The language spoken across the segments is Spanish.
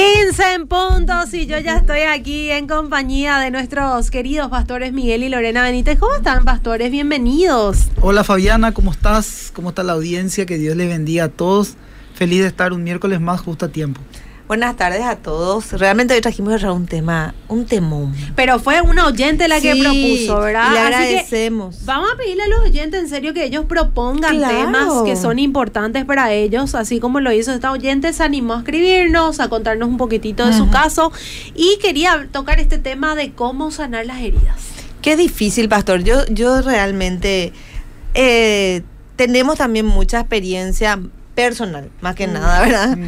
15 en puntos y yo ya estoy aquí en compañía de nuestros queridos pastores Miguel y Lorena Benítez. ¿Cómo están, pastores? Bienvenidos. Hola Fabiana, ¿cómo estás? ¿Cómo está la audiencia? Que Dios les bendiga a todos. Feliz de estar un miércoles más justo a tiempo. Buenas tardes a todos. Realmente hoy trajimos un tema, un temón. Pero fue una oyente la que propuso, ¿verdad? Y le agradecemos. vamos a pedirle a los oyentes en serio que ellos propongan temas que son importantes para ellos, así como lo hizo esta oyente, se animó a escribirnos, a contarnos un poquitito de su caso y quería tocar este tema de cómo sanar las heridas. Qué difícil, pastor. Yo, yo realmente eh, tenemos también mucha experiencia personal, más que nada, ¿verdad?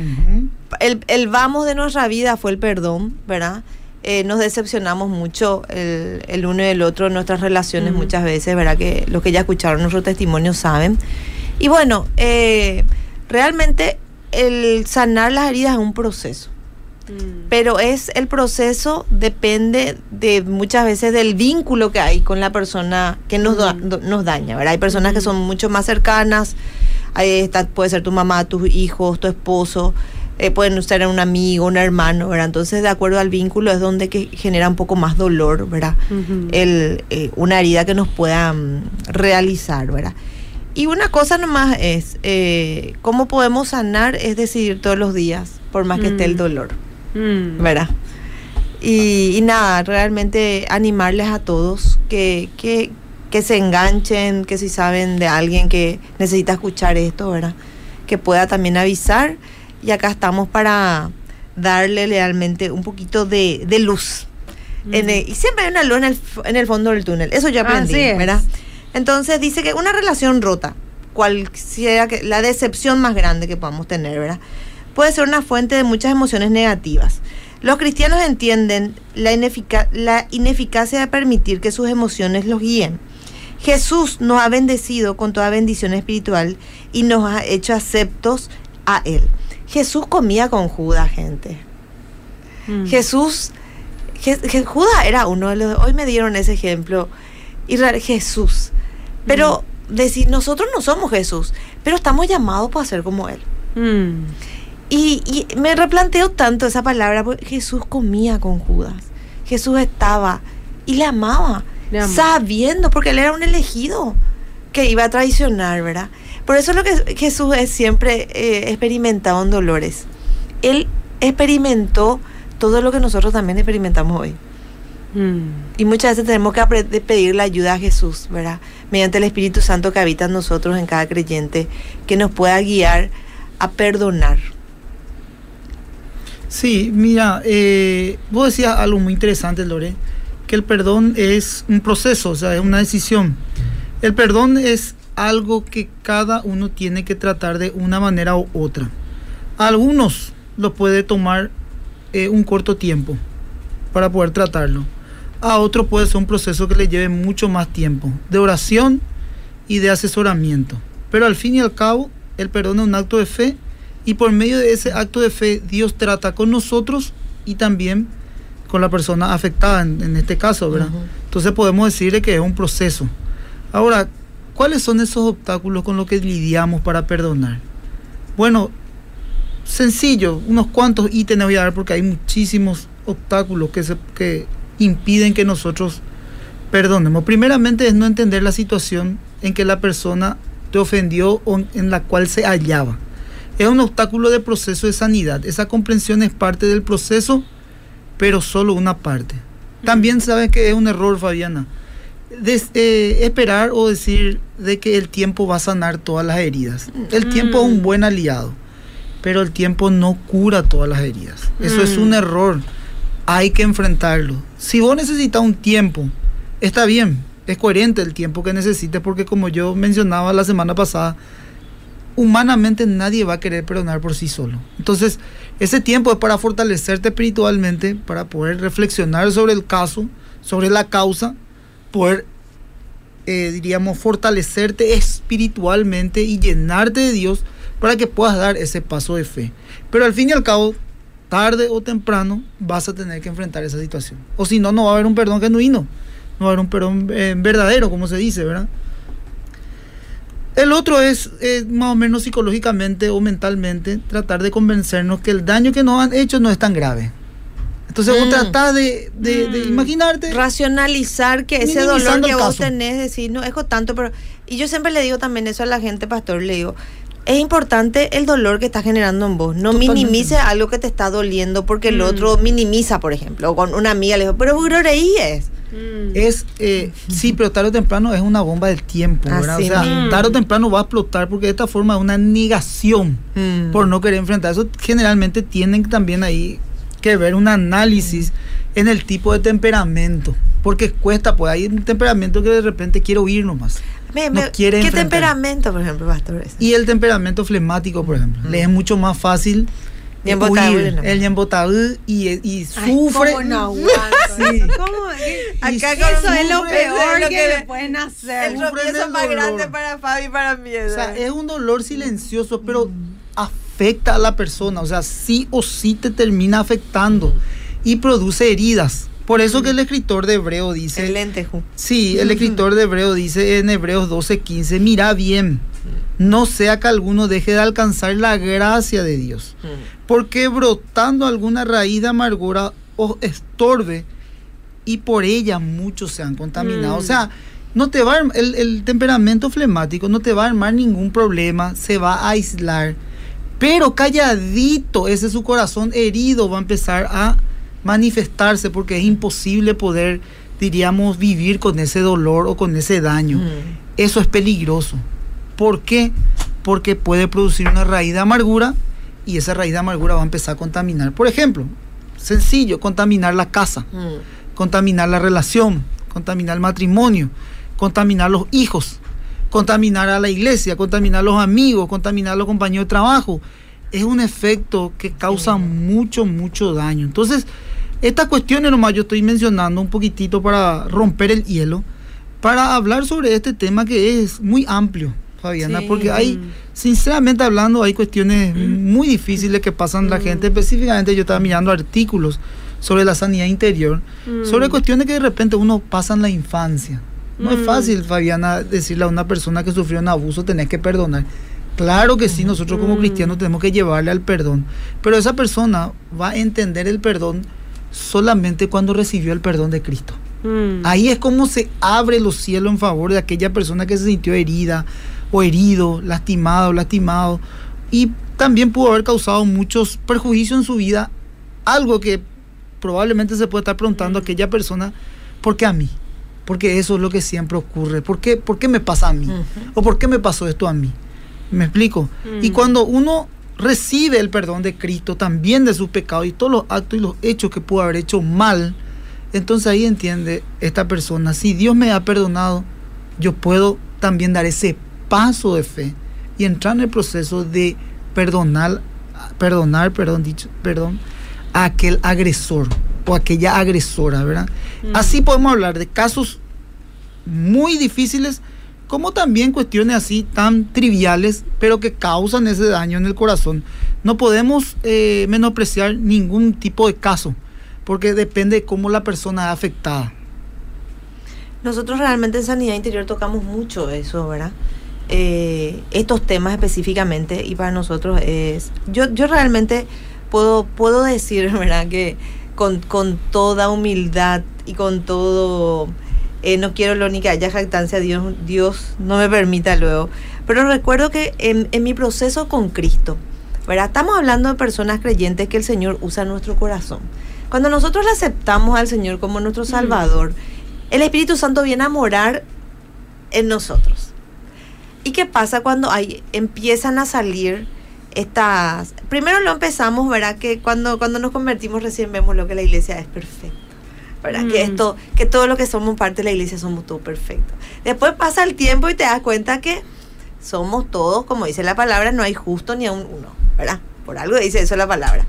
El, vamos de nuestra vida fue el perdón, ¿verdad? Eh, nos decepcionamos mucho el, uno y el otro en nuestras relaciones muchas veces, ¿verdad? Que los que ya escucharon nuestro testimonio saben. Y bueno, eh, realmente el sanar las heridas es un proceso. Mm. Pero es el proceso depende de muchas veces del vínculo que hay con la persona que nos, nos daña, ¿verdad? Hay personas que son mucho más cercanas, ahí está, puede ser tu mamá, tus hijos, tu esposo, eh, pueden ser un amigo, un hermano, ¿verdad? Entonces, de acuerdo al vínculo es donde que genera un poco más dolor, ¿verdad? El, eh, una herida que nos pueda mm, realizar, ¿verdad? Y una cosa nomás es, eh, ¿cómo podemos sanar? Es decidir todos los días, por más que esté el mm. dolor, mm. ¿verdad? Y, nada, realmente animarles a todos que, que, que se enganchen, que si saben de alguien que necesita escuchar esto, ¿verdad? Que pueda también avisar y acá estamos para darle realmente un poquito de, luz. y siempre hay una luz en el, fondo del túnel. Eso yo aprendí, ¿verdad? Entonces dice que una relación rota, cualquiera que la decepción más grande que podamos tener, ¿verdad? Puede ser una fuente de muchas emociones negativas. Los cristianos entienden la, la ineficacia de permitir que sus emociones los guíen. Jesús nos ha bendecido con toda bendición espiritual y nos ha hecho aceptos a Él. Jesús comía con Judas, gente. Mm. Jesús, Judas era uno de los, hoy me dieron ese ejemplo, y Jesús. Pero mm. decir, nosotros no somos Jesús, pero estamos llamados para ser como Él. Mm. Y, me replanteo tanto esa palabra, porque Jesús comía con Judas. Jesús estaba y le amaba, sabiendo, porque Él era un elegido que iba a traicionar, ¿verdad? Por eso es lo que Jesús es siempre eh, experimentado en dolores. Él experimentó todo lo que nosotros también experimentamos hoy. Mm. Y muchas veces tenemos que pedir la ayuda a Jesús, ¿verdad? Mediante el Espíritu Santo que habita en nosotros, en cada creyente, que nos pueda guiar a perdonar. Sí, mira, eh, vos decías algo muy interesante, Lore, que el perdón es un proceso, o sea, es una decisión. El perdón es algo que cada uno tiene que tratar de una manera u otra. algunos lo puede tomar eh, un corto tiempo para poder tratarlo. A otros puede ser un proceso que le lleve mucho más tiempo, de oración y de asesoramiento. Pero al fin y al cabo, el perdón es un acto de fe y por medio de ese acto de fe Dios trata con nosotros y también con la persona afectada en, este caso, ¿verdad? Entonces podemos decirle que es un proceso. Ahora, ¿Cuáles son esos obstáculos con los que lidiamos para perdonar? Bueno, sencillo, unos cuantos ítems voy a dar porque hay muchísimos obstáculos que, se, que impiden que nosotros perdonemos. Primeramente es no entender la situación en que la persona te ofendió o en la cual se hallaba. Es un obstáculo de proceso de sanidad. Esa comprensión es parte del proceso, pero solo una parte. También sabes que es un error, Fabiana eh, esperar o decir de que el tiempo va a sanar todas las heridas. El tiempo es un mm. buen aliado, pero el tiempo no cura todas las heridas. Eso es un mm. error. Hay que enfrentarlo. Si vos necesitas un tiempo, está bien, es coherente el tiempo que necesites, porque como yo mencionaba la semana pasada, humanamente nadie va a querer perdonar por sí solo. Entonces, ese tiempo es para fortalecerte espiritualmente, para poder reflexionar sobre el caso, sobre la causa poder eh, diríamos, fortalecerte espiritualmente y llenarte de Dios para que puedas dar ese paso de fe. Pero al fin y al cabo, tarde o temprano, vas a tener que enfrentar esa situación. O si no, no va a haber un perdón genuino, no va a haber un perdón eh, verdadero, como se dice, ¿verdad? El otro es más o menos psicológicamente o mentalmente tratar de convencernos que el daño que nos han hecho no es tan grave. Entonces vos mm. tratás de, mm. imaginarte. Racionalizar que ese dolor que vos tenés, decir, no es tanto, pero. Y yo siempre le digo también eso a la gente, pastor, le digo, es importante el dolor que está generando en vos. No minimice algo que te está doliendo porque el mm. otro minimiza, por ejemplo. O con una amiga le digo, pero reí es. Es, eh, sí, pero tarde o temprano es una bomba del tiempo, ¿verdad? o sea, tarde o temprano va a explotar porque de esta forma es una negación por no querer enfrentar. Eso generalmente tienen también ahí que ver un análisis en el tipo de temperamento. Porque cuesta, pues hay un temperamento que de repente quiere huir nomás. ¿Qué temperamento, por ejemplo, Pastor? Y el temperamento flemático, por ejemplo. Le es mucho más fácil huir. El ñembotaú y, y sufre. ¿cómo no sí. ¿Cómo? Acá eso es lo peor que, le pueden hacer. El tropiezo más grande para Fabi y para mí. O sea, es un dolor silencioso, pero afecta a la persona, o sea, sí o sí te termina afectando y produce heridas. Por eso que el escritor de Hebreo dice... Excelente, Sí, el escritor de Hebreo dice en Hebreos 12:15, mira bien, no sea que alguno deje de alcanzar la gracia de Dios, porque brotando alguna raíz de amargura os estorbe y por ella muchos se han contaminado. O mm. sea, no te va el, el temperamento flemático no te va a armar ningún problema, se va a aislar pero calladito, ese su corazón herido va a empezar a manifestarse porque es imposible poder, diríamos, vivir con ese dolor o con ese daño. Eso es peligroso. ¿Por qué? Porque puede producir una raíz de amargura y esa raíz de amargura va a empezar a contaminar. Por ejemplo, sencillo, contaminar la casa, contaminar la relación, contaminar el matrimonio, contaminar los hijos contaminar a la iglesia, contaminar a los amigos, contaminar a los compañeros de trabajo. Es un efecto que causa mucho, mucho daño. Entonces, estas cuestiones nomás yo estoy mencionando un poquitito para romper el hielo, para hablar sobre este tema que es muy amplio, Fabiana, porque hay, sinceramente hablando, hay cuestiones muy difíciles que pasan la gente. Específicamente yo estaba mirando artículos sobre la sanidad interior, sobre cuestiones que de repente uno pasa en la infancia. No es mm. fácil, Fabiana, decirle a una persona que sufrió un abuso, tenés que perdonar. Claro que sí, nosotros como mm. cristianos tenemos que llevarle al perdón, pero esa persona va a entender el perdón solamente cuando recibió el perdón de Cristo. Mm. Ahí es como se abre los cielos en favor de aquella persona que se sintió herida o herido, lastimado, o lastimado. Y también pudo haber causado muchos perjuicios en su vida, algo que probablemente se puede estar preguntando a aquella persona, ¿por qué a mí? Porque eso es lo que siempre ocurre. ¿Por qué, por qué me pasa a mí? ¿O por qué me pasó esto a mí? ¿Me explico? Y cuando uno recibe el perdón de Cristo también de sus pecados y todos los actos y los hechos que pudo haber hecho mal, entonces ahí entiende esta persona, si Dios me ha perdonado, yo puedo también dar ese paso de fe y entrar en el proceso de perdonar, perdonar, perdón, dicho, perdón, a aquel agresor o aquella agresora, ¿verdad? Mm. Así podemos hablar de casos muy difíciles, como también cuestiones así tan triviales, pero que causan ese daño en el corazón. No podemos eh, menospreciar ningún tipo de caso, porque depende de cómo la persona es afectada. Nosotros realmente en Sanidad Interior tocamos mucho eso, ¿verdad? Eh, estos temas específicamente, y para nosotros es... Yo, yo realmente puedo, puedo decir, ¿verdad? Que con, con toda humildad y con todo... Eh, no quiero lo ni que haya jactancia, Dios, Dios no me permita luego. Pero recuerdo que en, en mi proceso con Cristo, ¿verdad? Estamos hablando de personas creyentes que el Señor usa nuestro corazón. Cuando nosotros le aceptamos al Señor como nuestro Salvador, el Espíritu Santo viene a morar en nosotros. ¿Y qué pasa cuando hay, empiezan a salir estas... Primero lo empezamos, ¿verdad? Que cuando, cuando nos convertimos recién vemos lo que la iglesia es perfecta. ¿verdad? Que mm. esto, que todo lo que somos parte de la iglesia somos todos perfectos. Después pasa el tiempo y te das cuenta que somos todos, como dice la palabra, no hay justo ni a un uno, ¿verdad? Por algo dice eso la palabra.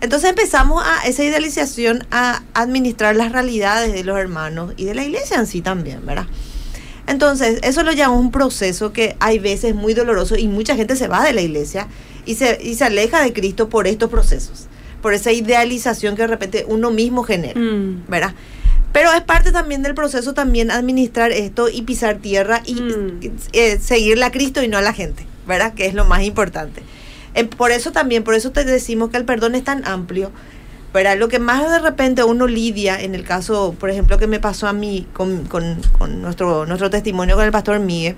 Entonces empezamos a esa idealización a administrar las realidades de los hermanos y de la iglesia en sí también, ¿verdad? Entonces, eso lo llamamos un proceso que hay veces muy doloroso y mucha gente se va de la iglesia y se, y se aleja de Cristo por estos procesos, por esa idealización que de repente uno mismo genera, Mm. ¿verdad? Pero es parte también del proceso también administrar esto y pisar tierra y Mm. eh, seguirle a Cristo y no a la gente, ¿verdad? Que es lo más importante. Eh, por eso también, por eso te decimos que el perdón es tan amplio, ¿verdad? Lo que más de repente uno lidia, en el caso, por ejemplo, que me pasó a mí con, con- con nuestro, nuestro testimonio con el pastor Miguel,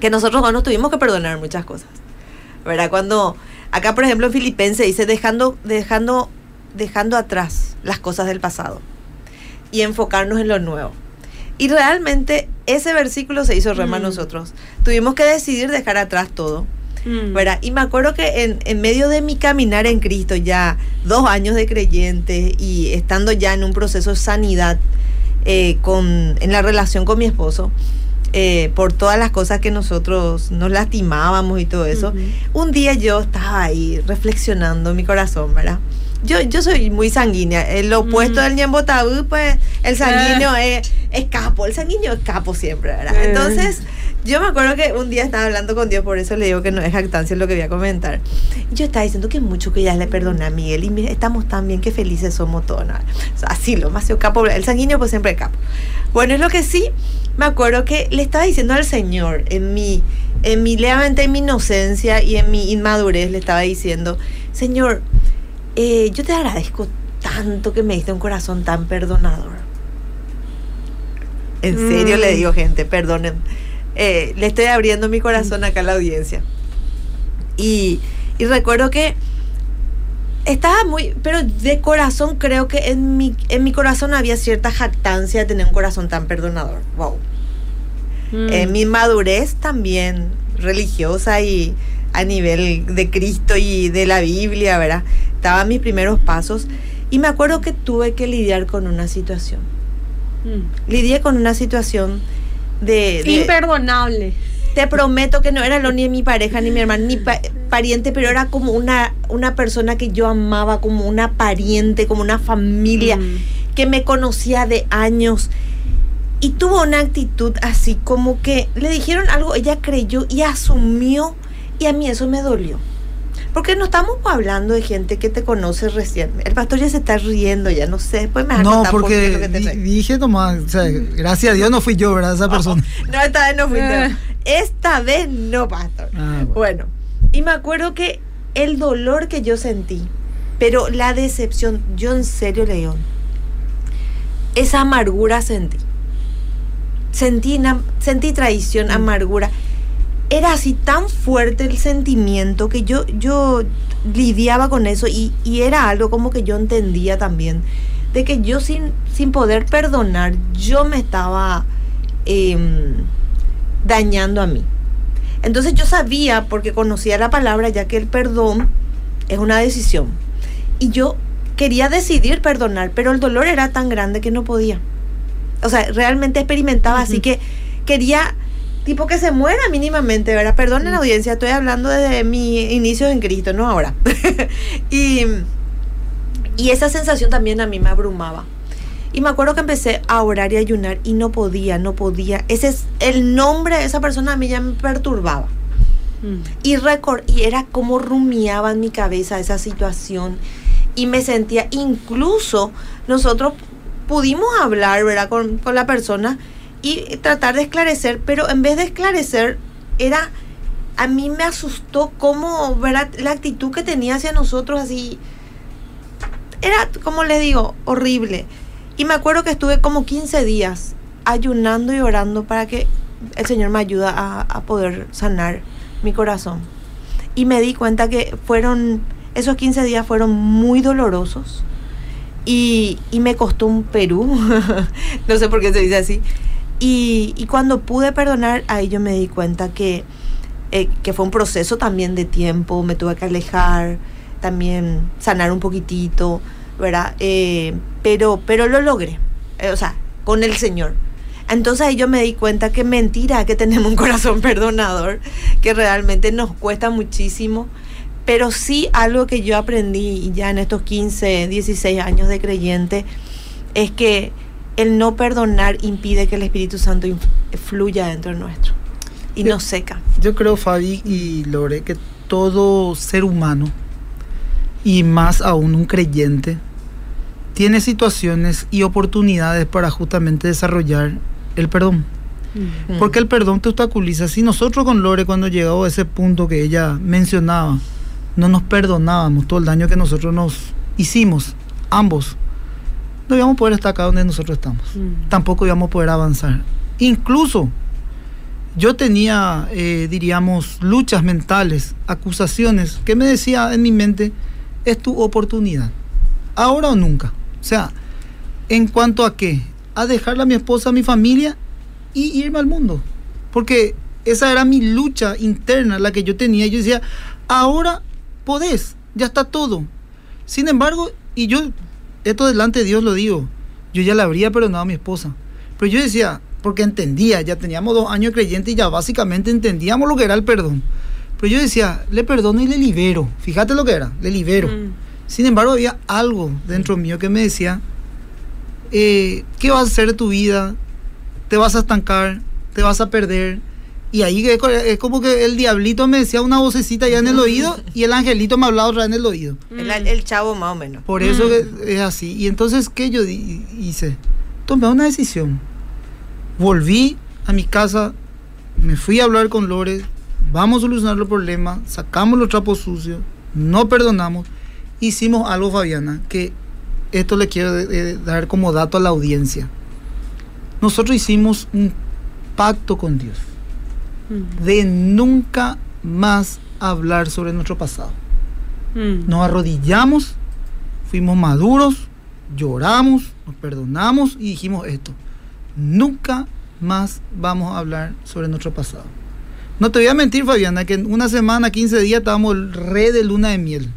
que nosotros dos nos tuvimos que perdonar muchas cosas, ¿verdad? Cuando acá, por ejemplo, en Filipenses dice, dejando, dejando, dejando atrás las cosas del pasado y enfocarnos en lo nuevo. Y realmente ese versículo se hizo rema a Mm. nosotros. Tuvimos que decidir dejar atrás todo. Mm. ¿verdad? Y me acuerdo que en, en medio de mi caminar en Cristo, ya dos años de creyente y estando ya en un proceso de sanidad eh, con, en la relación con mi esposo, eh, por todas las cosas que nosotros nos lastimábamos y todo eso, un día yo estaba ahí reflexionando mi corazón, ¿verdad? Yo, yo soy muy sanguínea. El opuesto Mm. del ñembotabú, pues el sanguíneo es, es capo. El sanguíneo es capo siempre, ¿verdad? Eh. Entonces, yo me acuerdo que un día estaba hablando con Dios, por eso le digo que no es jactancia lo que voy a comentar. Y yo estaba diciendo que mucho que ya le perdoné a Miguel. Y mira, estamos tan bien, que felices somos todos. ¿no? O sea, así, lo más capo. El sanguíneo, pues siempre capo. Bueno, es lo que sí, me acuerdo que le estaba diciendo al Señor, en mi, en mi, levemente en mi inocencia y en mi inmadurez, le estaba diciendo, Señor, eh, yo te agradezco tanto que me diste un corazón tan perdonador. En serio Mm. le digo, gente, perdonen. Eh, le estoy abriendo mi corazón acá a la audiencia. Y, y recuerdo que estaba muy, pero de corazón creo que en mi, en mi corazón había cierta jactancia de tener un corazón tan perdonador. Wow. Mm. En mi madurez también religiosa y a nivel de Cristo y de la Biblia, ¿verdad? Estaban mis primeros pasos y me acuerdo que tuve que lidiar con una situación. Mm. Lidié con una situación de... de- Imperdonable. te prometo que no era lo ni mi pareja, ni mi hermano, ni pa- pariente, pero era como una, una persona que yo amaba, como una pariente, como una familia, Mm. que me conocía de años. Y tuvo una actitud así como que le dijeron algo, ella creyó y asumió, y a mí eso me dolió. Porque no estamos hablando de gente que te conoce recién. El pastor ya se está riendo, ya no sé, después me vas a No, contar por porque lo que te dije nomás, o sea, gracias a Dios no fui yo, ¿verdad? Esa persona. No, esta vez no fuiste. Eh. Esta vez no, pastor. Ah, bueno. Bueno, y me acuerdo que el dolor que yo sentí, pero la decepción, yo en serio, León, esa amargura sentí. Sentí, sentí traición, amargura. Era así tan fuerte el sentimiento que yo, yo lidiaba con eso y, y era algo como que yo entendía también, de que yo sin, sin poder perdonar, yo me estaba em, dañando a mí. Entonces yo sabía, porque conocía la palabra, ya que el perdón es una decisión. Y yo quería decidir perdonar, pero el dolor era tan grande que no podía. O sea, realmente experimentaba, así que quería, tipo, que se muera mínimamente, ¿verdad? Perdonen la audiencia, estoy hablando desde mi inicio en Cristo, no ahora. y, y esa sensación también a mí me abrumaba. Y me acuerdo que empecé a orar y ayunar y no podía, no podía. Ese es el nombre de esa persona a mí ya me perturbaba. Mm. Y, recor- y era como rumiaba en mi cabeza esa situación. Y me sentía, incluso nosotros pudimos hablar, ¿verdad? Con, con la persona y tratar de esclarecer, pero en vez de esclarecer, era, a mí me asustó cómo, ¿verdad? La actitud que tenía hacia nosotros así, era, como les digo, horrible. Y me acuerdo que estuve como 15 días ayunando y orando para que el Señor me ayuda a, a poder sanar mi corazón. Y me di cuenta que fueron, esos 15 días fueron muy dolorosos. Y, y me costó un Perú, no sé por qué se dice así. Y, cuando pude perdonar, ahí yo me di cuenta que, eh, que fue un proceso también de tiempo, me tuve que alejar, también sanar un poquitito, ¿verdad? Eh, pero, pero lo logré, eh, o sea, con el Señor. Entonces ahí yo me di cuenta que mentira que tenemos un corazón perdonador, que realmente nos cuesta muchísimo, pero sí algo que yo aprendí ya en estos 15, 16 años de creyente, es que el no perdonar impide que el Espíritu Santo fluya dentro de nuestro y nos seca. Yo creo, Fabi y Lore, que todo ser humano, y más aún un creyente, tiene situaciones y oportunidades para justamente desarrollar el perdón. Porque el perdón te obstaculiza. Si nosotros con Lore, cuando llegó a ese punto que ella mencionaba, no nos perdonábamos todo el daño que nosotros nos hicimos, ambos, no íbamos a poder estar acá donde nosotros estamos. Mm. Tampoco íbamos a poder avanzar. Incluso yo tenía, eh, diríamos, luchas mentales, acusaciones, que me decía en mi mente, es tu oportunidad, ahora o nunca. O sea, en cuanto a qué, a dejarle a mi esposa, a mi familia y irme al mundo. Porque esa era mi lucha interna, la que yo tenía. Yo decía, ahora podés, ya está todo. Sin embargo, y yo, esto delante de Dios lo digo, yo ya le habría perdonado a mi esposa. Pero yo decía, porque entendía, ya teníamos dos años creyentes y ya básicamente entendíamos lo que era el perdón. Pero yo decía, le perdono y le libero. Fíjate lo que era, le libero. Mm. Sin embargo, había algo dentro mío que me decía, eh, ¿qué vas a hacer de tu vida? ¿Te vas a estancar? ¿Te vas a perder? Y ahí es como que el diablito me decía una vocecita ya en el oído y el angelito me hablaba otra vez en el oído. El, chavo más o menos. Por eso mm. es así. Y entonces, ¿qué yo hice? Tomé una decisión volví a mi casa, me fui a hablar con Lore, vamos a solucionar los problemas, sacamos los trapos sucios, no perdonamos, hicimos algo, Fabiana, que esto le quiero dar como dato a la audiencia. Nosotros hicimos un pacto con Dios mm. de nunca más hablar sobre nuestro pasado. Mm. Nos arrodillamos, fuimos maduros, lloramos, nos perdonamos y dijimos esto nunca más vamos a hablar sobre nuestro pasado. No te voy a mentir, Fabiana, que en una semana, 15 días estábamos el re de luna de miel.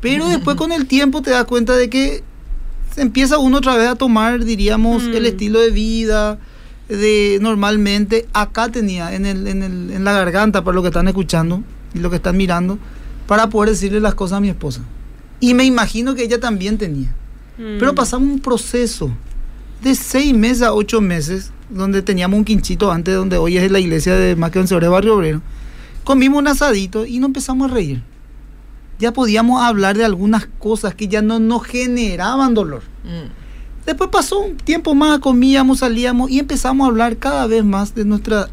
Pero después con el tiempo te das cuenta de que se empieza uno otra vez a tomar, diríamos, el mm. estilo de vida de normalmente. Acá tenía, en, el, en, el, en la garganta, para lo que están escuchando y lo que están mirando, para poder decirle las cosas a mi esposa. Y me imagino que ella también tenía. Pero mm. pasamos un proceso de seis meses a ocho meses, donde teníamos un quinchito antes, donde hoy es la iglesia de más de Barrio Obrero, comimos un asadito y nos empezamos a reír. Ya podíamos hablar de algunas cosas que ya no nos generaban dolor. Mm. Después pasó un tiempo más, comíamos, salíamos y empezamos a hablar cada vez más de nuestra,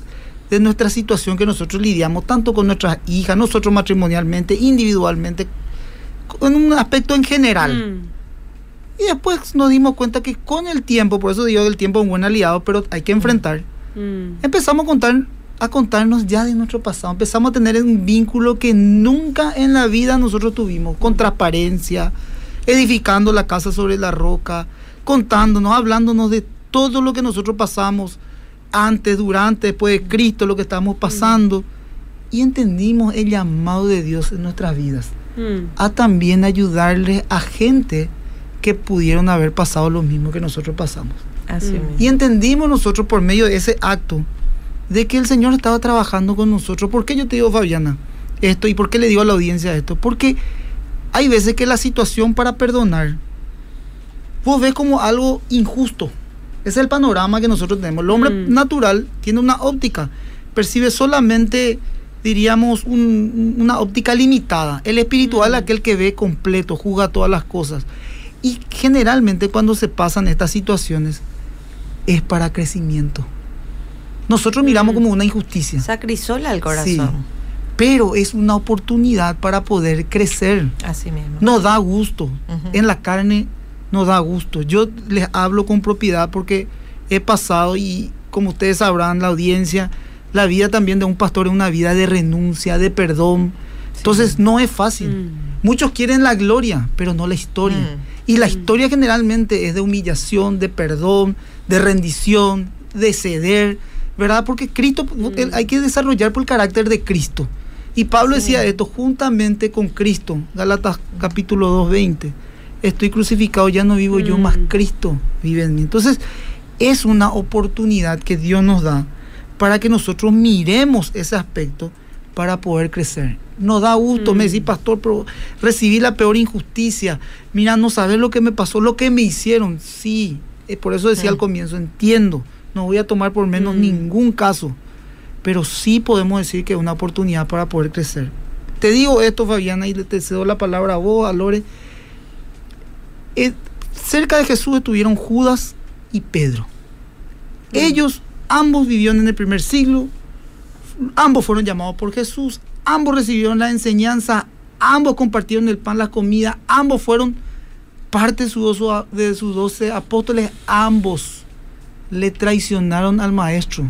de nuestra situación que nosotros lidiamos, tanto con nuestras hijas, nosotros matrimonialmente, individualmente, en un aspecto en general. Mm. Y después nos dimos cuenta que con el tiempo, por eso digo que el tiempo es un buen aliado, pero hay que enfrentar. Mm. Empezamos a contar a contarnos ya de nuestro pasado. Empezamos a tener un vínculo que nunca en la vida nosotros tuvimos, con transparencia, edificando la casa sobre la roca, contándonos, hablándonos de todo lo que nosotros pasamos antes, durante, después de Cristo, lo que estamos pasando. Y entendimos el llamado de Dios en nuestras vidas. Mm. A también ayudarle a gente que pudieron haber pasado lo mismo que nosotros pasamos. y entendimos nosotros por medio de ese acto de que el Señor estaba trabajando con nosotros. ¿Por qué yo te digo, Fabiana, esto? ¿Y por qué le digo a la audiencia esto? Porque hay veces que la situación para perdonar, vos ves como algo injusto. Ese es el panorama que nosotros tenemos. El hombre mm. natural tiene una óptica, percibe solamente, diríamos, una óptica limitada. El espiritual, mm. aquel que ve completo, juzga todas las cosas. Y generalmente cuando se pasan estas situaciones es para crecimiento. Nosotros miramos como una injusticia. Sacrisola el corazón. pero es una oportunidad para poder crecer. Así mismo. Nos da gusto. En la carne nos da gusto. Yo les hablo con propiedad porque he pasado y como ustedes sabrán, la audiencia, la vida también de un pastor es una vida de renuncia, de perdón. Entonces no es fácil. Mm. Muchos quieren la gloria, pero no la historia. Mm. Y la historia generalmente es de humillación, de perdón, de rendición, de ceder, ¿verdad? Porque Cristo, mm. hay que desarrollar por el carácter de Cristo. Y Pablo decía esto, juntamente con Cristo, Galatas capítulo 2, 20, estoy crucificado, ya no vivo yo, más mm. Cristo vive en mí. Entonces, es una oportunidad que Dios nos da para que nosotros miremos ese aspecto para poder crecer. Nos da gusto, me decís, mm. pastor, pero recibí la peor injusticia. Mira, no sabes lo que me pasó, lo que me hicieron. Sí, Eh, por eso decía al comienzo, entiendo, no voy a tomar por menos ningún caso, pero sí podemos decir que es una oportunidad para poder crecer. Te digo esto, Fabiana, y te cedo la palabra a vos, a Lore. Eh, cerca de Jesús estuvieron Judas y Pedro. Ellos ambos vivieron en el primer siglo, ambos fueron llamados por Jesús, ambos recibieron la enseñanza, ambos compartieron el pan, la comida, ambos fueron parte de sus, de sus doce apóstoles, ambos le traicionaron al maestro.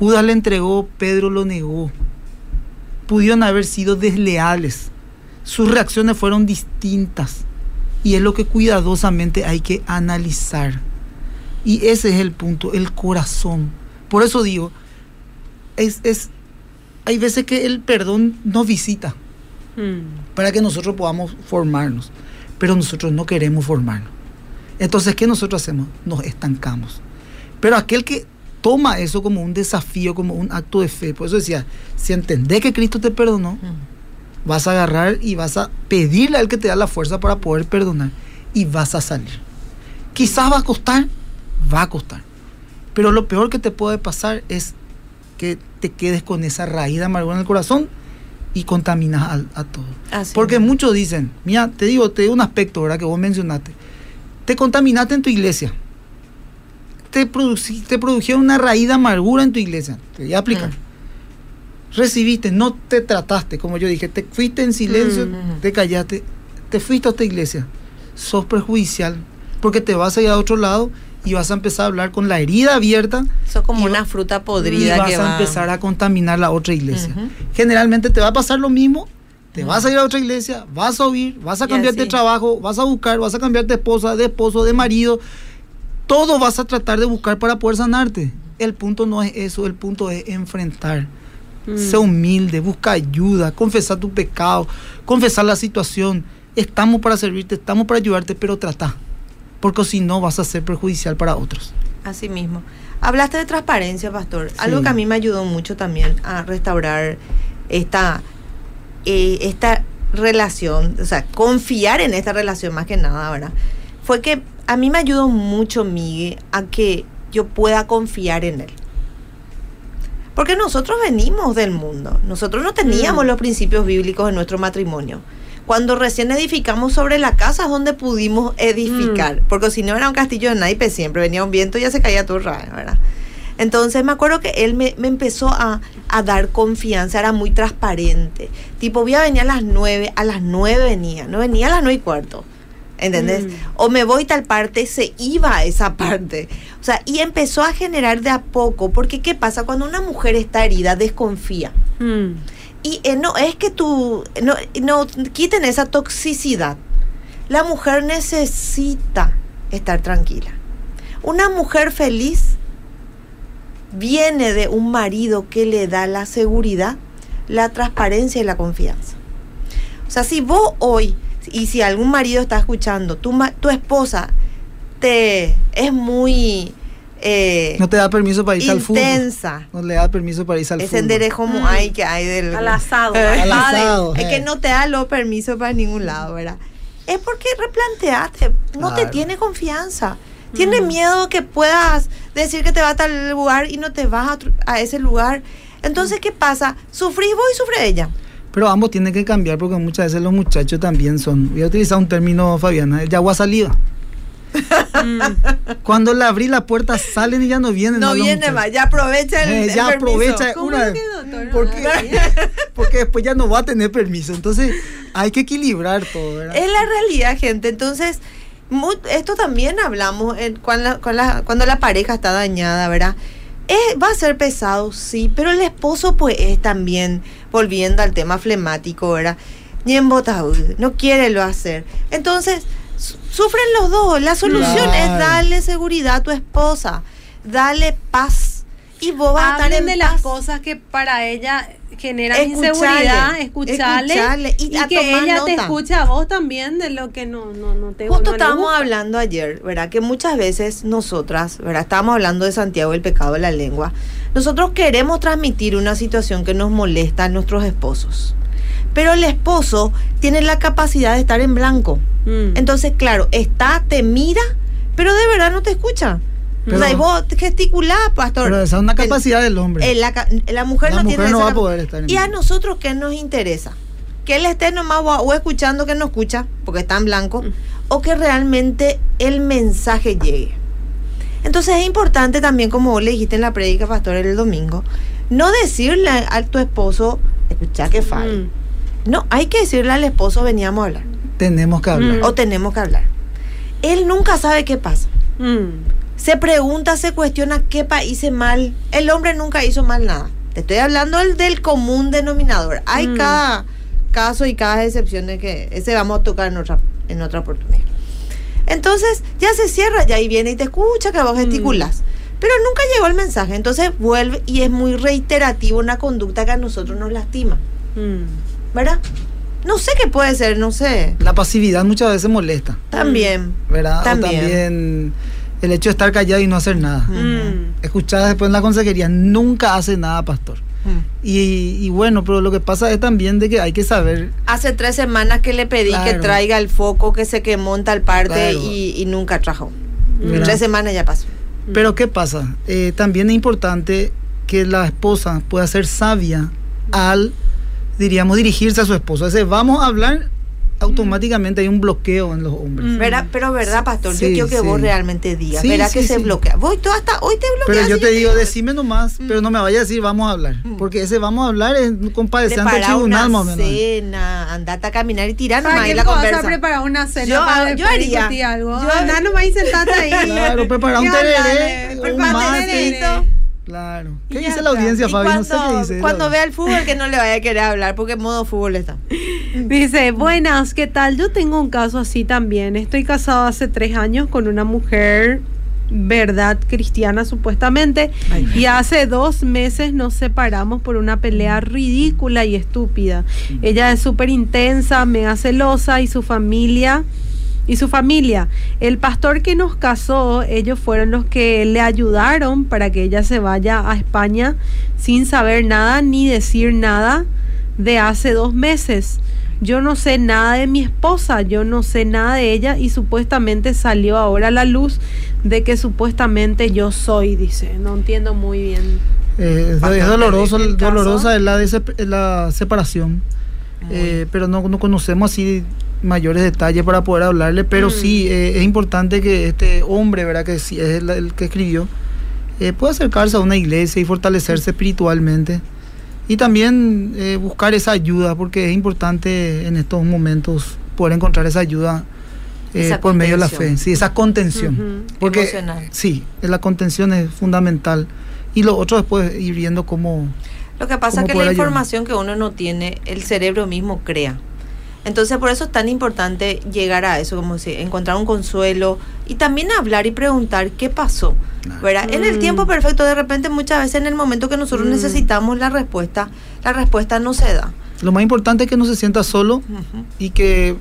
Judas le entregó, Pedro lo negó. Pudieron haber sido desleales. Sus reacciones fueron distintas. Y es lo que cuidadosamente hay que analizar. Y ese es el punto, el corazón. Por eso digo, es, es hay veces que el perdón nos visita hmm. para que nosotros podamos formarnos, pero nosotros no queremos formarnos. Entonces, ¿qué nosotros hacemos? Nos estancamos. Pero aquel que toma eso como un desafío, como un acto de fe, por eso decía, si entendés que Cristo te perdonó, hmm. Vas a agarrar y vas a pedirle al que te da la fuerza para poder perdonar y vas a salir. Quizás va a costar, va a costar. Pero lo peor que te puede pasar es que te quedes con esa raíz de amargura en el corazón y contaminas a, todo. Porque muchos dicen, mira, te digo, te digo un aspecto, ¿verdad? Que vos mencionaste. Te contaminaste en tu iglesia. Te, te produjeron una raíz de amargura en tu iglesia. Te voy a aplicar. Mm. Recibiste, no te trataste, como yo dije, te fuiste en silencio, mm, te callaste, te fuiste a esta iglesia. Sos perjudicial porque te vas a ir a otro lado y vas a empezar a hablar con la herida abierta. Eso como una fruta podrida. Y vas a empezar a contaminar la otra iglesia. Generalmente te va a pasar lo mismo, te vas a ir a otra iglesia, vas a oír, vas a cambiar de trabajo, vas a buscar, vas a cambiar de esposa, de esposo, de marido. Todo vas a tratar de buscar para poder sanarte. El punto no es eso, el punto es enfrentar. Mm. Sé humilde, busca ayuda, confesar tu pecado, confesar la situación. Estamos para servirte, estamos para ayudarte, pero trata porque si no vas a ser perjudicial para otros. Así mismo. Hablaste de transparencia, pastor. Algo que a mí me ayudó mucho también a restaurar esta, eh, esta relación, o sea, confiar en esta relación más que nada, ¿verdad? Fue que a mí me ayudó mucho, Miguel, a que yo pueda confiar en él. Porque nosotros venimos del mundo, nosotros no teníamos mm. los principios bíblicos en nuestro matrimonio cuando recién edificamos sobre la casa donde pudimos edificar, mm. porque si no era un castillo de naipe siempre, venía un viento y ya se caía todo raro, ¿verdad? Entonces me acuerdo que él me, empezó a, dar confianza, era muy transparente. Tipo, voy a venir a las nueve, a las nueve venía, no venía a las nueve y cuarto. ¿Entendés? Mm. O me voy tal parte, se iba a esa parte. O sea, y empezó a generar de a poco, porque ¿qué pasa? Cuando una mujer está herida, desconfía. Mm. Y eh, no es que tú, no, no quiten esa toxicidad. La mujer necesita estar tranquila. Una mujer feliz viene de un marido que le da la seguridad, la transparencia y la confianza. O sea, si vos hoy, y si algún marido está escuchando, tu, tu esposa te es muy eh, no te da permiso para ir al fútbol. Intensa. No le da permiso para ir al fútbol. Ese como mm. hay que hay del... Al asado. al asado. Es que no te da lo permiso para ningún lado, ¿verdad? Es porque replanteaste. No te tiene confianza. Tiene mm. miedo que puedas decir que te vas a tal lugar y no te vas a, ese lugar. Entonces, ¿qué pasa? Sufrís vos y sufre ella. Pero ambos tienen que cambiar porque muchas veces los muchachos también son, voy a utilizar un término, Fabiana, el agua salida. Cuando le abrí la puerta salen y ya no vienen. No, viene más, ya aprovecha el, eh, ya aprovecha una porque, porque después ya no va a tener permiso. Entonces hay que equilibrar todo. Es la realidad, gente. Entonces esto también hablamos cuando, la, cuando la pareja está dañada, ¿verdad? va a ser pesado, sí, pero el esposo pues es también, volviendo al tema flemático, ¿verdad? Ni en no quiere lo hacer. Entonces, Sufren los dos. La solución es darle seguridad a tu esposa, darle paz. Y vos vas a estar en de las cosas que para ella generan inseguridad, escucharle, y, que ella te escuche a vos también de lo que no, no, no te Justo estábamos hablando ayer, ¿verdad? Que muchas veces nosotras, ¿verdad? Estábamos hablando de Santiago, el pecado de la lengua. Nosotros queremos transmitir una situación que nos molesta a nuestros esposos. Pero el esposo tiene la capacidad de estar en blanco. Mm. Entonces, claro, está, te mira, pero de verdad no te escucha. Pero- o sea, y vos gesticulás, pastor. Pero esa es una El- capacidad del hombre. la, la mujer La no mujer tiene no esa va a capa- poder estar en Y a nosotros, ¿qué nos interesa? Que él esté nomás o, o escuchando que no escucha, porque está en blanco, Mm. o que realmente el mensaje llegue. Entonces es importante también, como vos le dijiste en la prédica, pastor, el domingo, no decirle a tu esposo, escucha que falla. Mm. No, hay que decirle al esposo, veníamos a hablar. Tenemos que hablar. Mm. O tenemos que hablar. Él nunca sabe qué pasa. Mm. Se pregunta, se cuestiona qué pa hice mal. El hombre nunca hizo mal nada. Te estoy hablando del, del común denominador. Hay Mm. cada caso y cada excepción de que ese vamos a tocar en otra, en otra oportunidad. Entonces ya se cierra, ya ahí viene y te escucha que vos gesticulas. Pero nunca llegó el mensaje. Entonces vuelve y es muy reiterativo una conducta que a nosotros nos lastima. Mm. ¿Verdad? No sé qué puede ser, no sé. La pasividad muchas veces molesta, También. ¿verdad? También. O también el hecho de estar callado y no hacer nada. Mm. Escuchar después en la consejería, nunca hace nada, pastor. Mm. Y, y bueno, pero lo que pasa es también de que hay que saber, Hace tres semanas que le pedí que traiga el foco que se quemó en tal parte Claro. y, y nunca trajo. ¿verdad? Tres semanas ya pasó. Pero ¿qué pasa? Eh, también es importante que la esposa pueda ser sabia al, diríamos, dirigirse a su esposo. Es decir, vamos a hablar, automáticamente hay un bloqueo en los hombres. Mm. ¿Verdad? Pero verdad, pastor, yo quiero que sí. vos realmente digas. Sí, ¿Verdad sí, que se bloquea? Voy tú hasta hoy te Pero bloqueas. yo y te digo, digo, decime nomás, pero no me vayas a decir vamos a hablar. Mm. Porque ese vamos a hablar es compadecer ante el prepara tribunal más o una menos. cena, andate a caminar y tirar nomás ¿Para ahí la vas a conversa. preparar una cena Yo- para yo haría. algo? Yo- Andá nomás y sentate ahí. Claro, preparar un tereré, un mate. Claro. ¿Qué dice la audiencia, Fabi? No sé cuando, qué dice. cuando vea el fútbol que no le vaya a querer hablar porque en modo fútbol está. Dice, buenas, ¿qué tal? Yo tengo un caso así también. Estoy casado hace tres años con una mujer, verdad, cristiana supuestamente, Ay. y hace dos meses nos separamos por una pelea ridícula y estúpida. Ella es súper intensa, mega celosa y su familia... Y su familia, el pastor que nos casó, ellos fueron los que le ayudaron para que ella se vaya a España sin saber nada ni decir nada de hace dos meses. Yo no sé nada de mi esposa, yo no sé nada de ella y supuestamente salió ahora a la luz de que supuestamente yo soy, dice. No entiendo muy bien. Eh, es, doloroso, dolorosa es la, la separación, eh, pero no, no conocemos así mayores detalles para poder hablarle, pero Mm. sí eh, es importante que este hombre, ¿verdad? Que sí es el, el que escribió, eh, pueda acercarse a una iglesia y fortalecerse espiritualmente. Y también eh, buscar esa ayuda, porque es importante en estos momentos poder encontrar esa ayuda eh, Esa por medio de la fe, sí, esa contención. Ujú. Porque Emocional. sí, la contención es fundamental. Y lo otro después ir viendo cómo... Lo que pasa ¿Cómo es que la poder ayudar? información que uno no tiene, el cerebro mismo crea. Entonces por eso es tan importante llegar a eso, como si encontrar un consuelo y también hablar y preguntar qué pasó. ¿verdad? En el Mm. tiempo perfecto, de repente muchas veces en el momento que nosotros Mm. necesitamos la respuesta, la respuesta no se da. Lo más importante es que no se sienta solo y que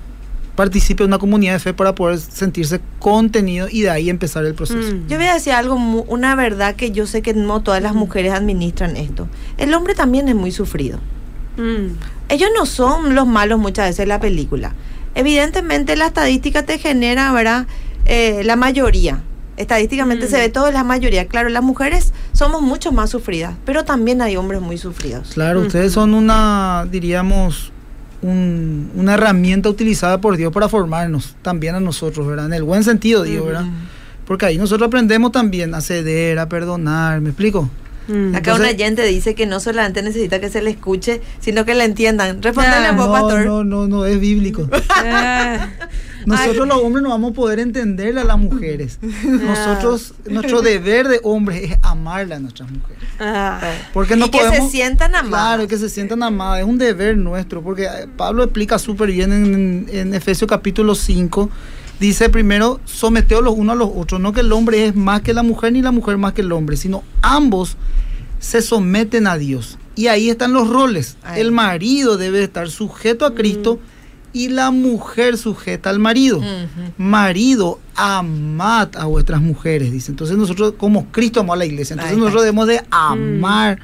participe en una comunidad de fe para poder sentirse contenido y de ahí empezar el proceso. Mm. Yo voy a decir algo, mu- una verdad que yo sé que no todas las mujeres administran esto. El hombre también es muy sufrido. Mm. ellos no son los malos muchas veces en la película. Evidentemente la estadística te genera, ¿verdad? Eh, la mayoría. Estadísticamente Mm. se ve todo la mayoría. Claro, las mujeres somos mucho más sufridas, pero también hay hombres muy sufridos. Claro, Ujú. ustedes son una, diríamos, un- una herramienta utilizada por Dios para formarnos también a nosotros, ¿verdad? En el buen sentido, digo, ¿verdad? Porque ahí nosotros aprendemos también a ceder, a perdonar, ¿me explico? Mm. Acá Entonces- una gente dice que no solamente necesita que se le escuche, sino que la entiendan. Respóndale Ah, a vos, No, pastor. no, no, no, es bíblico. Ah. Nosotros los hombres no vamos a poder entenderle a las mujeres. Nosotros, nuestro deber de hombres es amarle a nuestras mujeres. Ah. Porque no y que se podemos- sientan amados. Claro, que se sientan amadas, es un deber nuestro, porque eh, Pablo explica súper bien en, en Efesios capítulo 5, dice primero, someteos los unos a los otros, no que el hombre es más que la mujer ni la mujer más que el hombre, sino ambos se someten a Dios. Y ahí están los roles. El marido debe estar sujeto a Cristo y la mujer sujeta al marido. Marido, amad a vuestras mujeres, dice. Entonces nosotros, como Cristo amó a la iglesia, entonces nosotros debemos de amar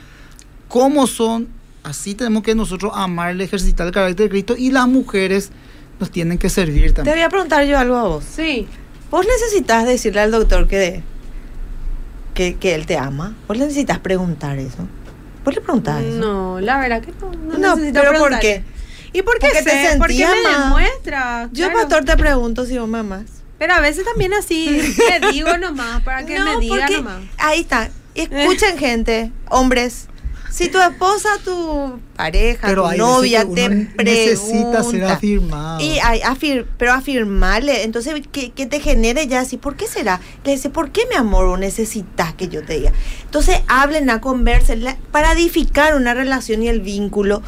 como son, así tenemos que nosotros amarle, ejercitar el carácter de Cristo y las mujeres nos tienen que servir Te también. voy a preguntar yo algo a vos. Sí. Vos necesitas decirle al doctor que, que, que él te ama. Vos necesitas preguntar eso. Vos le preguntás eso. No, la verdad que no. No, No, necesito pero ¿por qué? ¿Y por qué Porque te sé? ¿Por qué me demuestra? Yo, Claro. pastor, te pregunto si vos me amás. Pero a veces también así, le digo nomás, para que No, me diga nomás. Ahí está. Escuchen, gente, hombres. Si tu esposa, tu pareja, Pero tu novia te uno necesita ser pregunta, afirmado. Y hay afir- pero afirmarle, entonces que, que te genere ya así, ¿por qué será? Le dice, ¿por qué mi amor necesitas que yo te diga? Entonces hablen, a conversen la- para edificar una relación y el vínculo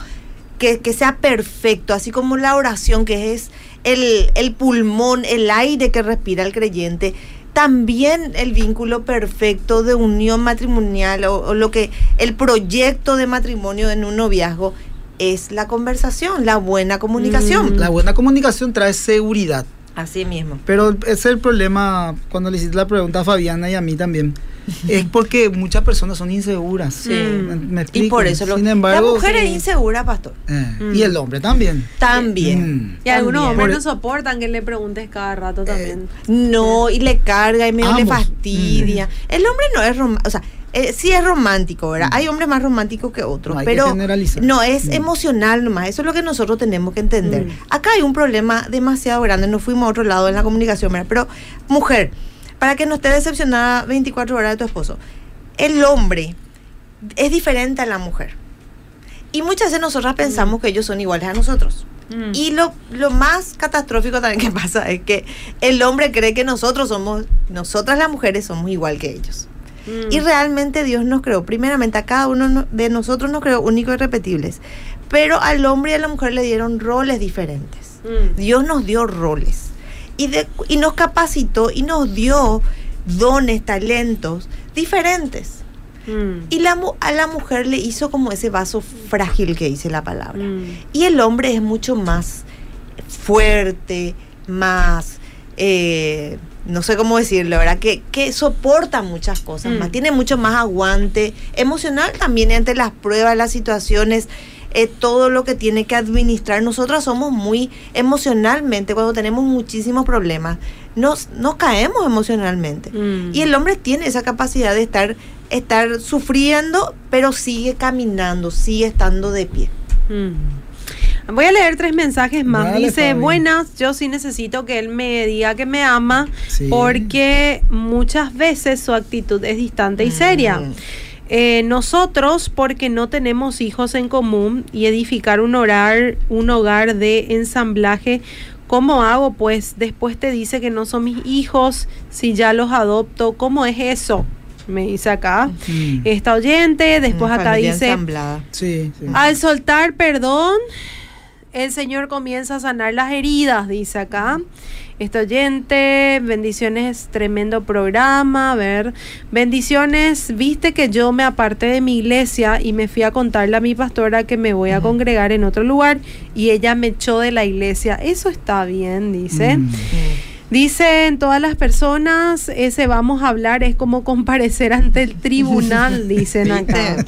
que, que sea perfecto, así como la oración que es el, el pulmón, el aire que respira el creyente. También el vínculo perfecto de unión matrimonial o, o lo que el proyecto de matrimonio en un noviazgo es la conversación, la buena comunicación. La buena comunicación trae seguridad. Así mismo. Pero ese es el problema cuando le hiciste la pregunta a Fabiana y a mí también. es porque muchas personas son inseguras. Sí. ¿Me, me Y por eso lo, Sin embargo, la mujer sí. es insegura, pastor. eh, Mm. y el hombre también. También. Mm. Y algunos También. hombres Por- no soportan que le preguntes cada rato también. No, y le carga y medio le fastidia. El hombre no es romántico, o sea, eh, sí es romántico, ¿verdad? Hay hombres más románticos que otros, No hay que pero generalizar. no es Mm. emocional nomás. Eso es lo que nosotros tenemos que entender. Mm. Acá hay un problema demasiado grande. Nos fuimos a otro lado en la comunicación, ¿verdad? Pero, mujer, para que no esté decepcionada 24 horas de tu esposo, el hombre es diferente a la mujer. Y muchas veces nosotras pensamos que ellos son iguales a nosotros. Mm. Y lo, lo más catastrófico también que pasa es que el hombre cree que nosotros somos, nosotras las mujeres somos igual que ellos. Mm. Y realmente Dios nos creó, primeramente a cada uno no- de nosotros nos creó únicos y repetibles. Pero al hombre y a la mujer le dieron roles diferentes. Mm. Dios nos dio roles. Y, de- y nos capacitó y nos dio dones, talentos diferentes. Mm. Y la, a la mujer le hizo como ese vaso frágil que dice la palabra. Mm. Y el hombre es mucho más fuerte, más, eh, no sé cómo decirlo, ¿verdad? Que, que soporta muchas cosas Mm. más, tiene mucho más aguante emocional también ante las pruebas, las situaciones, eh, todo lo que tiene que administrar. Nosotras somos muy emocionalmente, cuando tenemos muchísimos problemas, nos, nos caemos emocionalmente. Mm. Y el hombre tiene esa capacidad de estar, estar sufriendo, pero sigue caminando, sigue estando de pie. Mm. Voy a leer tres mensajes más. Dale, Dice, Fabi. buenas, yo sí necesito que él me diga que me ama Sí. porque muchas veces su actitud es distante y seria. Eh, nosotros, porque no tenemos hijos en común y edificar un hogar, un hogar de ensamblaje, ¿cómo hago? Pues después te dice que no son mis hijos, si ya los adopto, ¿cómo es eso? Me dice acá. Mm. Esta oyente, después Una acá dice, ensamblada. Sí, sí. al soltar perdón, el Señor comienza a sanar las heridas, dice acá. Este oyente, bendiciones, tremendo programa. A ver, bendiciones. Viste que yo me aparté de mi iglesia y me fui a contarle a mi pastora que me voy a congregar en otro lugar y ella me echó de la iglesia. Eso está bien, dice. Mm. Dicen todas las personas, ese vamos a hablar es como comparecer ante el tribunal, dicen acá.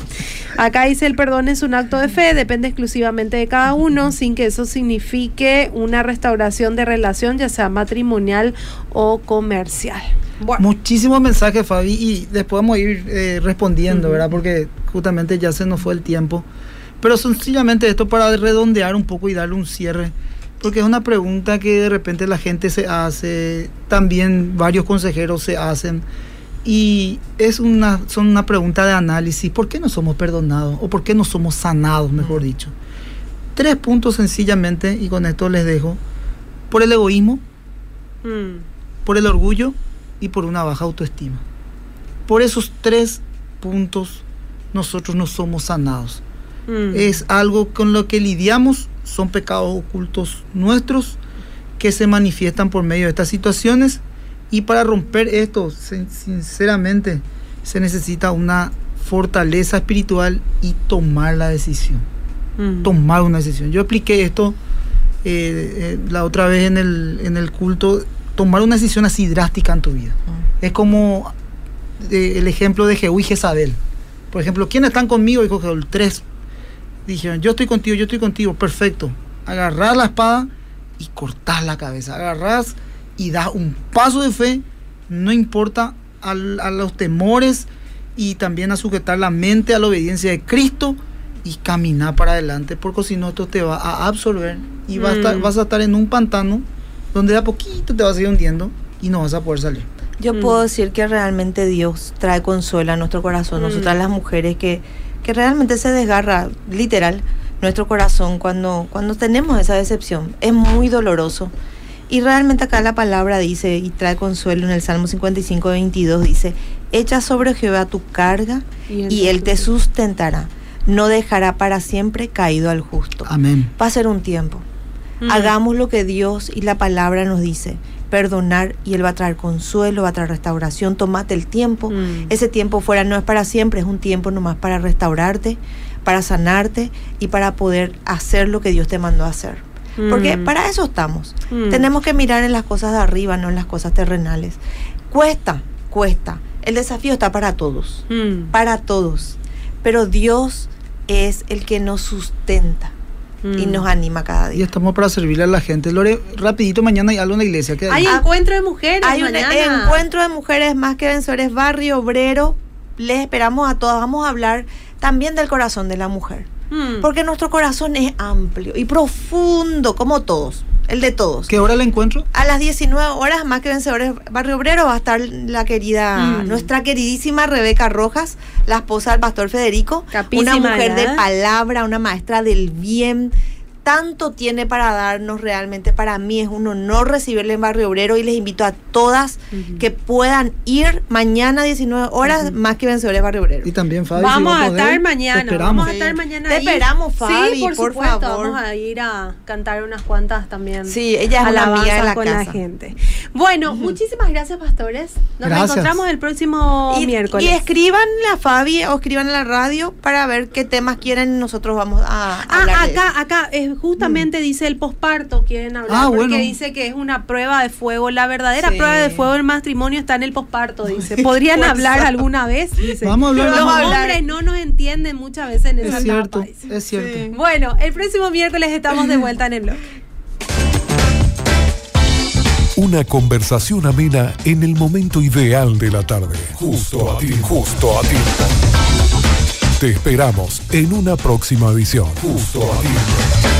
Acá dice el perdón es un acto de fe, depende exclusivamente de cada uno, sin que eso signifique una restauración de relación, ya sea matrimonial o comercial. Bueno, Muchísimos mensajes, Fabi, y después vamos a ir eh, respondiendo, ¿verdad? Porque justamente ya se nos fue el tiempo. Pero sencillamente esto para redondear un poco y darle un cierre, porque es una pregunta que de repente la gente se hace, también varios consejeros se hacen, y es una, son una pregunta de análisis, ¿por qué no somos perdonados? ¿O por qué no somos sanados, mejor dicho? Tres puntos sencillamente, y con esto les dejo, por el egoísmo, mm, por el orgullo y por una baja autoestima. Por esos tres puntos nosotros no somos sanados. mm, Es algo con lo que lidiamos, son pecados ocultos nuestros que se manifiestan por medio de estas situaciones y para romper esto, sin- sinceramente, se necesita una fortaleza espiritual y tomar la decisión tomar una decisión. Yo expliqué esto eh, eh, la otra vez en el, en el culto, tomar una decisión así drástica en tu vida. Es como eh, el ejemplo de Jehú y Jezabel. Por ejemplo, ¿quiénes están conmigo? Dijo Jehú, tres. Dijeron, yo estoy contigo, yo estoy contigo, perfecto. Agarrás la espada y cortás la cabeza. Agarrás y das un paso de fe, no importa a los temores y también a sujetar la mente a la obediencia de Cristo y caminar para adelante, porque si no esto te va a absolver y vas, a estar, mm. vas a estar en un pantano donde de a poquito te vas a ir hundiendo y no vas a poder salir. Yo puedo mm. decir que realmente Dios trae consuelo a nuestro corazón, mm. nosotras las mujeres que, que realmente se desgarra, literal, nuestro corazón cuando, cuando tenemos esa decepción. Es muy doloroso. Y realmente acá la palabra dice y trae consuelo en el Salmo 55, 22, dice, echa sobre Jehová tu carga y él, te sustentará. No dejará para siempre caído al justo. Amén. Va a ser un tiempo. Mm. Hagamos lo que Dios y la palabra nos dice perdonar y Él va a traer consuelo, va a traer restauración. Tómate el tiempo. Mm. Ese tiempo fuera no es para siempre, es un tiempo nomás para restaurarte, para sanarte y para poder hacer lo que Dios te mandó a hacer. Porque mm. para eso estamos. Mm. Tenemos que mirar en las cosas de arriba, no en las cosas terrenales. Cuesta, cuesta. El desafío está para todos, para todos. Pero Dios es el que nos sustenta y nos anima cada día. Y estamos para servirle a la gente. Lore, rapidito, mañana hay algo en la iglesia. hay, encuentro de mujeres. Hay un encuentro de mujeres más que vencedores, barrio obrero. Les esperamos a todas. Vamos a hablar también del corazón de la mujer. Mm. Porque nuestro corazón es amplio y profundo, como todos el de todos. ¿Qué hora el encuentro? A las 19 horas, más que vencedores Barrio Obrero, va a estar la querida, mm. nuestra queridísima Rebeca Rojas, la esposa del pastor Federico, una mujer de palabra, una maestra del bien tanto tiene para darnos realmente. Para mí es un honor recibirle en Barrio Obrero y les invito a todas que puedan ir mañana a 19 horas más que vencedores Barrio Obrero. Y también Fabi. Vamos a, estar mañana. Vamos a estar mañana. Te esperamos, Fabi, sí, por, por favor. Vamos a ir a cantar unas cuantas también. Sí, ella es la mía de la con la gente. Bueno, muchísimas gracias, pastores. Nos encontramos el próximo miércoles. Y escríbanle a Fabi o escriban a la radio para ver qué temas quieren nosotros vamos a ah, hablar. Ah, acá, acá, es justamente dice el posparto, quieren hablar, ah, porque dice que es una prueba de fuego. La verdadera prueba de fuego del matrimonio está en el posparto, dice. ¿Podrían hablar alguna vez? Vamos a hablar. Los hombres no nos entienden muchas veces en esa es cierto, Es cierto. Bueno, el próximo miércoles estamos de vuelta en el blog. Una conversación amena en el momento ideal de la tarde. Justo a ti, justo a ti. Te esperamos en una próxima edición. Justo a tiempo.